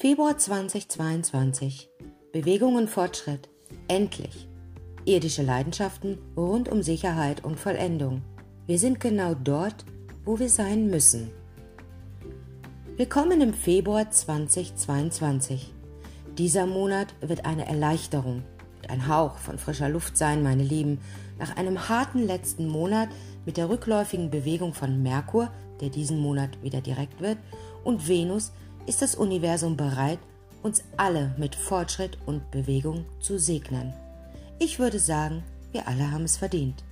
Februar 2022. Bewegung und Fortschritt. Endlich. Irdische Leidenschaften rund um Sicherheit und Vollendung. Wir sind genau dort, wo wir sein müssen. Willkommen im Februar 2022. Dieser Monat wird eine Erleichterung und ein Hauch von frischer Luft sein, meine Lieben, nach einem harten letzten Monat mit der rückläufigen Bewegung von Merkur, der diesen Monat wieder direkt wird, und Venus ist das Universum bereit, uns alle mit Fortschritt und Bewegung zu segnen. Ich würde sagen, wir alle haben es verdient.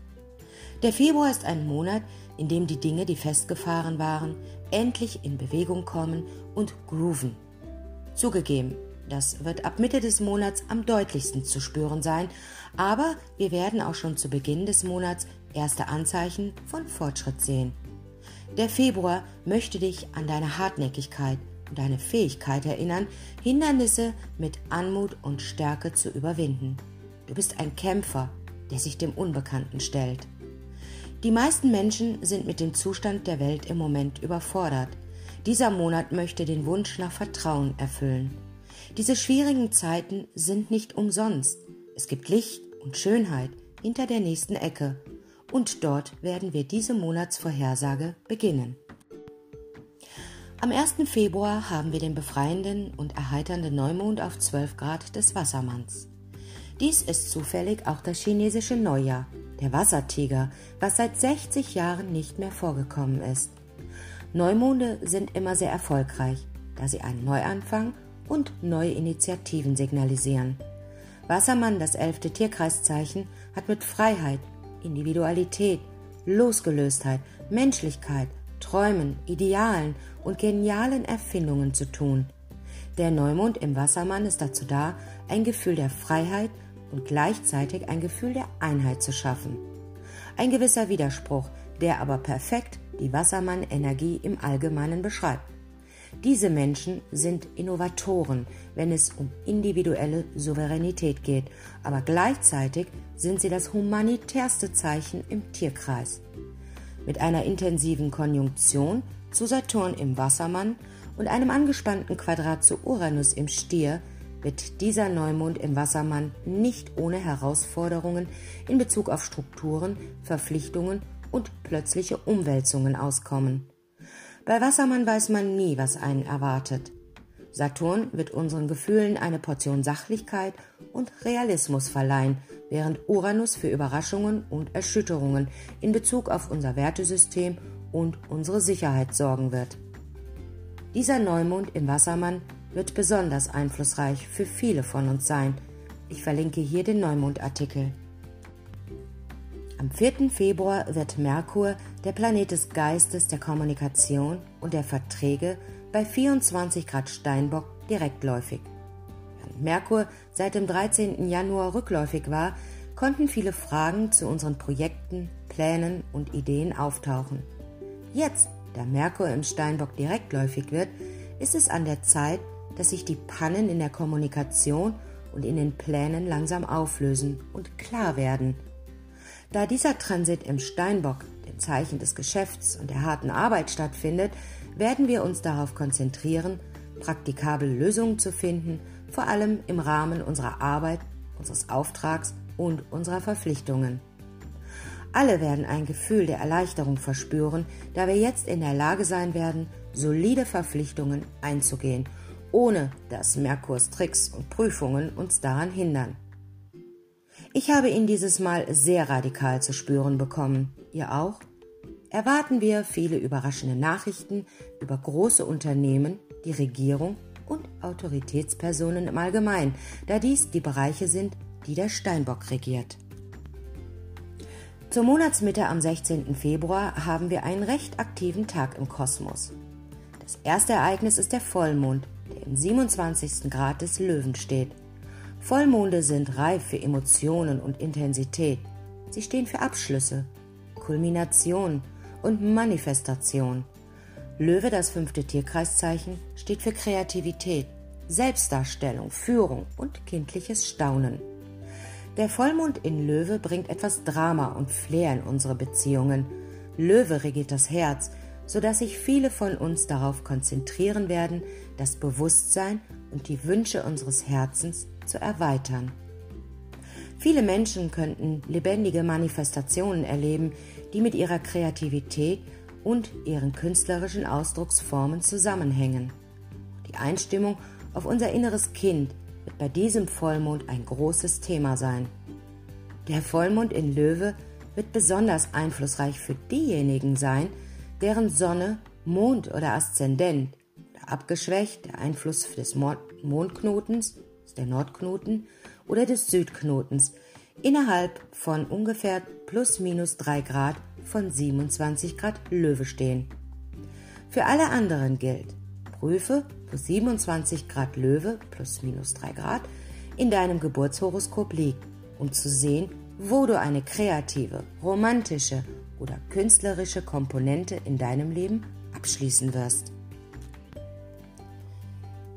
Der Februar ist ein Monat, in dem die Dinge, die festgefahren waren, endlich in Bewegung kommen und grooven. Zugegeben, das wird ab Mitte des Monats am deutlichsten zu spüren sein, aber wir werden auch schon zu Beginn des Monats erste Anzeichen von Fortschritt sehen. Der Februar möchte dich an deine Hartnäckigkeit und deine Fähigkeit erinnern, Hindernisse mit Anmut und Stärke zu überwinden. Du bist ein Kämpfer, der sich dem Unbekannten stellt. Die meisten Menschen sind mit dem Zustand der Welt im Moment überfordert. Dieser Monat möchte den Wunsch nach Vertrauen erfüllen. Diese schwierigen Zeiten sind nicht umsonst. Es gibt Licht und Schönheit hinter der nächsten Ecke. Und dort werden wir diese Monatsvorhersage beginnen. Am 1. Februar haben wir den befreienden und erheiternden Neumond auf 12 Grad des Wassermanns. Dies ist zufällig auch das chinesische Neujahr, der Wassertiger, was seit 60 Jahren nicht mehr vorgekommen ist. Neumonde sind immer sehr erfolgreich, da sie einen Neuanfang und neue Initiativen signalisieren. Wassermann, das elfte Tierkreiszeichen, hat mit Freiheit, Individualität, Losgelöstheit, Menschlichkeit, Träumen, Idealen und genialen Erfindungen zu tun. Der Neumond im Wassermann ist dazu da, ein Gefühl der Freiheit und gleichzeitig ein Gefühl der Einheit zu schaffen. Ein gewisser Widerspruch, der aber perfekt die Wassermann-Energie im Allgemeinen beschreibt. Diese Menschen sind Innovatoren, wenn es um individuelle Souveränität geht, aber gleichzeitig sind sie das humanitärste Zeichen im Tierkreis. Mit einer intensiven Konjunktion zu Saturn im Wassermann und einem angespannten Quadrat zu Uranus im Stier wird dieser Neumond im Wassermann nicht ohne Herausforderungen in Bezug auf Strukturen, Verpflichtungen und plötzliche Umwälzungen auskommen. Bei Wassermann weiß man nie, was einen erwartet. Saturn wird unseren Gefühlen eine Portion Sachlichkeit und Realismus verleihen, während Uranus für Überraschungen und Erschütterungen in Bezug auf unser Wertesystem und unsere Sicherheit sorgen wird. Dieser Neumond im Wassermann wird besonders einflussreich für viele von uns sein. Ich verlinke hier den Neumond-Artikel. Am 4. Februar wird Merkur, der Planet des Geistes, der Kommunikation und der Verträge, bei 24 Grad Steinbock direktläufig. Während Merkur seit dem 13. Januar rückläufig war, konnten viele Fragen zu unseren Projekten, Plänen und Ideen auftauchen. Jetzt, da Merkur im Steinbock direktläufig wird, ist es an der Zeit, dass sich die Pannen in der Kommunikation und in den Plänen langsam auflösen und klar werden – da dieser Transit im Steinbock, dem Zeichen des Geschäfts und der harten Arbeit stattfindet, werden wir uns darauf konzentrieren, praktikable Lösungen zu finden, vor allem im Rahmen unserer Arbeit, unseres Auftrags und unserer Verpflichtungen. Alle werden ein Gefühl der Erleichterung verspüren, da wir jetzt in der Lage sein werden, solide Verpflichtungen einzugehen, ohne dass Merkurs Tricks und Prüfungen uns daran hindern. Ich habe ihn dieses Mal sehr radikal zu spüren bekommen. Ihr auch? Erwarten wir viele überraschende Nachrichten über große Unternehmen, die Regierung und Autoritätspersonen im Allgemeinen, da dies die Bereiche sind, die der Steinbock regiert. Zur Monatsmitte am 16. Februar haben wir einen recht aktiven Tag im Kosmos. Das erste Ereignis ist der Vollmond, der im 27. Grad des Löwen steht – Vollmonde sind reif für Emotionen und Intensität. Sie stehen für Abschlüsse, Kulmination und Manifestation. Löwe, das fünfte Tierkreiszeichen, steht für Kreativität, Selbstdarstellung, Führung und kindliches Staunen. Der Vollmond in Löwe bringt etwas Drama und Flair in unsere Beziehungen. Löwe regiert das Herz, sodass sich viele von uns darauf konzentrieren werden, das Bewusstsein und die Wünsche unseres Herzens zu erweitern. Viele Menschen könnten lebendige Manifestationen erleben, die mit ihrer Kreativität und ihren künstlerischen Ausdrucksformen zusammenhängen. Die Einstimmung auf unser inneres Kind wird bei diesem Vollmond ein großes Thema sein. Der Vollmond in Löwe wird besonders einflussreich für diejenigen sein, deren Sonne, Mond oder Aszendent, abgeschwächt der Einfluss des Mondknotens, der Nordknoten oder des Südknotens, innerhalb von ungefähr plus minus 3 Grad von 27 Grad Löwe stehen. Für alle anderen gilt, prüfe plus 27 Grad Löwe plus minus 3 Grad in deinem Geburtshoroskop liegt, um zu sehen, wo du eine kreative, romantische oder künstlerische Komponente in deinem Leben abschließen wirst.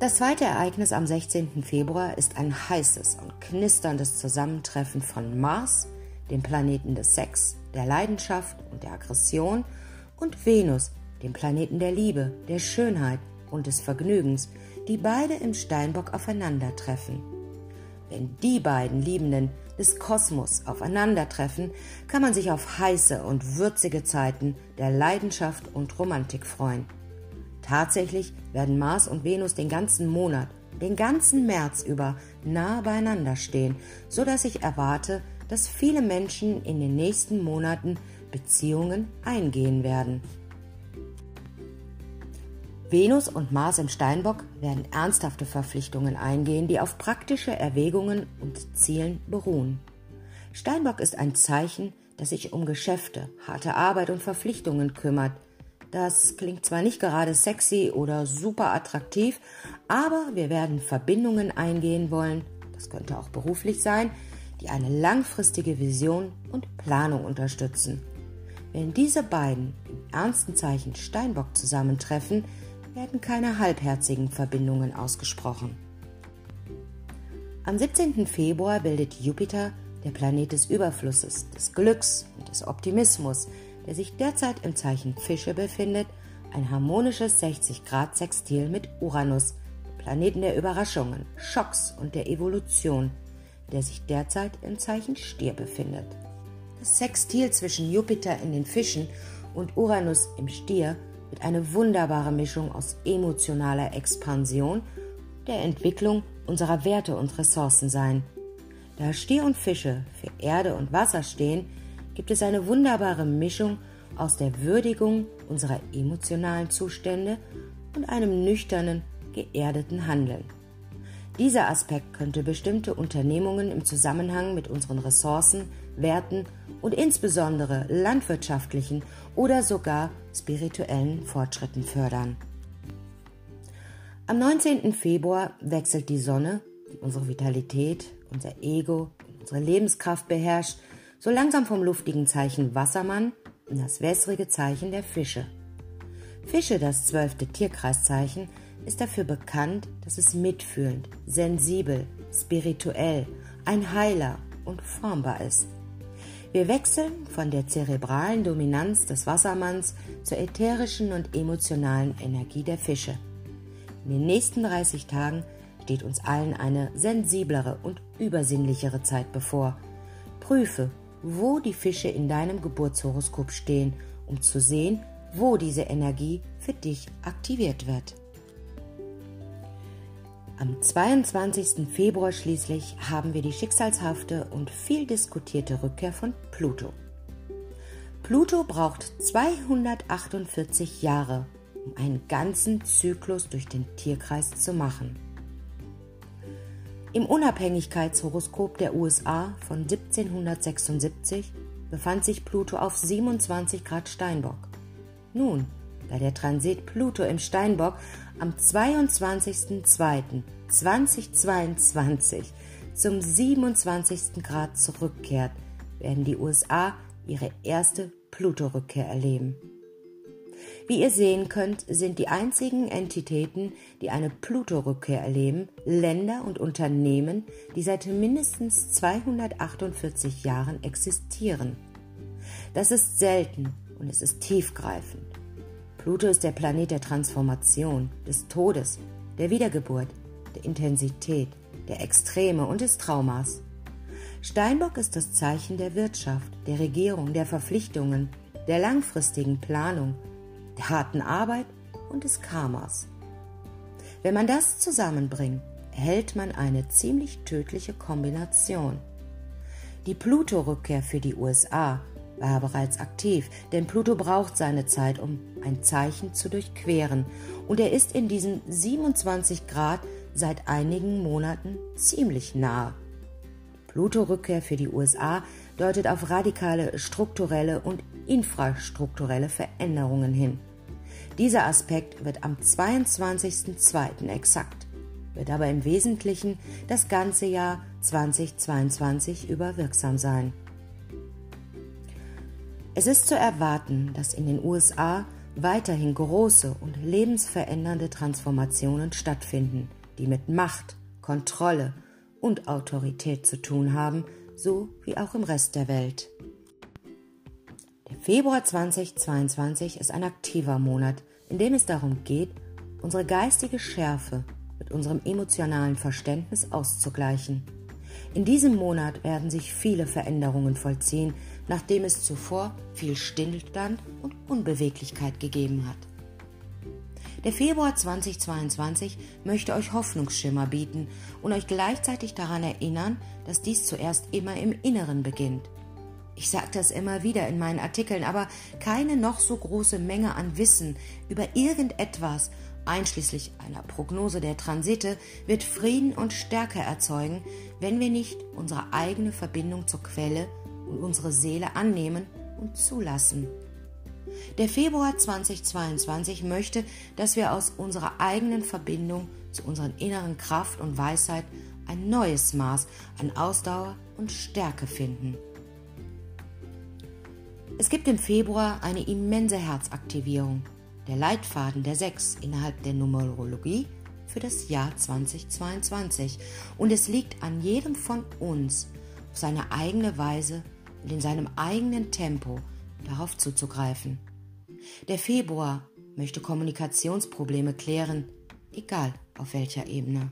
Das zweite Ereignis am 16. Februar ist ein heißes und knisterndes Zusammentreffen von Mars, dem Planeten des Sex, der Leidenschaft und der Aggression, und Venus, dem Planeten der Liebe, der Schönheit und des Vergnügens, die beide im Steinbock aufeinandertreffen. Wenn die beiden Liebenden des Kosmos aufeinandertreffen, kann man sich auf heiße und würzige Zeiten der Leidenschaft und Romantik freuen. Tatsächlich werden Mars und Venus den ganzen Monat, den ganzen März über nah beieinander stehen, so dass ich erwarte, dass viele Menschen in den nächsten Monaten Beziehungen eingehen werden. Venus und Mars im Steinbock werden ernsthafte Verpflichtungen eingehen, die auf praktische Erwägungen und Zielen beruhen. Steinbock ist ein Zeichen, das sich um Geschäfte, harte Arbeit und Verpflichtungen kümmert. Das klingt zwar nicht gerade sexy oder super attraktiv, aber wir werden Verbindungen eingehen wollen, das könnte auch beruflich sein, die eine langfristige Vision und Planung unterstützen. Wenn diese beiden im ernsten Zeichen Steinbock zusammentreffen, werden keine halbherzigen Verbindungen ausgesprochen. Am 17. Februar bildet Jupiter, der Planet des Überflusses, des Glücks und des Optimismus, der sich derzeit im Zeichen Fische befindet, ein harmonisches 60-Grad-Sextil mit Uranus, Planeten der Überraschungen, Schocks und der Evolution, der sich derzeit im Zeichen Stier befindet. Das Sextil zwischen Jupiter in den Fischen und Uranus im Stier wird eine wunderbare Mischung aus emotionaler Expansion, der Entwicklung unserer Werte und Ressourcen sein. Da Stier und Fische für Erde und Wasser stehen, gibt es eine wunderbare Mischung aus der Würdigung unserer emotionalen Zustände und einem nüchternen, geerdeten Handeln. Dieser Aspekt könnte bestimmte Unternehmungen im Zusammenhang mit unseren Ressourcen, Werten und insbesondere landwirtschaftlichen oder sogar spirituellen Fortschritten fördern. Am 19. Februar wechselt die Sonne, die unsere Vitalität, unser Ego unsere Lebenskraft beherrscht, so langsam vom luftigen Zeichen Wassermann in das wässrige Zeichen der Fische. Fische, das zwölfte Tierkreiszeichen, ist dafür bekannt, dass es mitfühlend, sensibel, spirituell, ein Heiler und formbar ist. Wir wechseln von der zerebralen Dominanz des Wassermanns zur ätherischen und emotionalen Energie der Fische. In den nächsten 30 Tagen steht uns allen eine sensiblere und übersinnlichere Zeit bevor. Prüfe, wo die Fische in deinem Geburtshoroskop stehen, um zu sehen, wo diese Energie für dich aktiviert wird. Am 22. Februar schließlich haben wir die schicksalshafte und viel diskutierte Rückkehr von Pluto. Pluto braucht 248 Jahre, um einen ganzen Zyklus durch den Tierkreis zu machen. Im Unabhängigkeitshoroskop der USA von 1776 befand sich Pluto auf 27 Grad Steinbock. Nun, da der Transit Pluto im Steinbock am 22.02.2022 zum 27. Grad zurückkehrt, werden die USA ihre erste Pluto-Rückkehr erleben. Wie ihr sehen könnt, sind die einzigen Entitäten, die eine Pluto-Rückkehr erleben, Länder und Unternehmen, die seit mindestens 248 Jahren existieren. Das ist selten und es ist tiefgreifend. Pluto ist der Planet der Transformation, des Todes, der Wiedergeburt, der Intensität, der Extreme und des Traumas. Steinbock ist das Zeichen der Wirtschaft, der Regierung, der Verpflichtungen, der langfristigen Planung, der harten Arbeit und des Karmas. Wenn man das zusammenbringt, erhält man eine ziemlich tödliche Kombination. Die Pluto-Rückkehr für die USA war bereits aktiv, denn Pluto braucht seine Zeit, um ein Zeichen zu durchqueren, und er ist in diesen 27 Grad seit einigen Monaten ziemlich nah. Pluto-Rückkehr für die USA deutet auf radikale strukturelle und infrastrukturelle Veränderungen hin. Dieser Aspekt wird am 22.02. exakt, wird aber im Wesentlichen das ganze Jahr 2022 über wirksam sein. Es ist zu erwarten, dass in den USA weiterhin große und lebensverändernde Transformationen stattfinden, die mit Macht, Kontrolle und Autorität zu tun haben, so wie auch im Rest der Welt. Der Februar 2022 ist ein aktiver Monat, in dem es darum geht, unsere geistige Schärfe mit unserem emotionalen Verständnis auszugleichen. In diesem Monat werden sich viele Veränderungen vollziehen, nachdem es zuvor viel Stillstand und Unbeweglichkeit gegeben hat. Der Februar 2022 möchte euch Hoffnungsschimmer bieten und euch gleichzeitig daran erinnern, dass dies zuerst immer im Inneren beginnt. Ich sage das immer wieder in meinen Artikeln, aber keine noch so große Menge an Wissen über irgendetwas, einschließlich einer Prognose der Transite, wird Frieden und Stärke erzeugen, wenn wir nicht unsere eigene Verbindung zur Quelle und unsere Seele annehmen und zulassen. Der Februar 2022 möchte, dass wir aus unserer eigenen Verbindung zu unserer inneren Kraft und Weisheit ein neues Maß an Ausdauer und Stärke finden. Es gibt im Februar eine immense Herzaktivierung, der Leitfaden der Sechs innerhalb der Numerologie für das Jahr 2022 und es liegt an jedem von uns, auf seine eigene Weise und in seinem eigenen Tempo darauf zuzugreifen. Der Februar möchte Kommunikationsprobleme klären, egal auf welcher Ebene.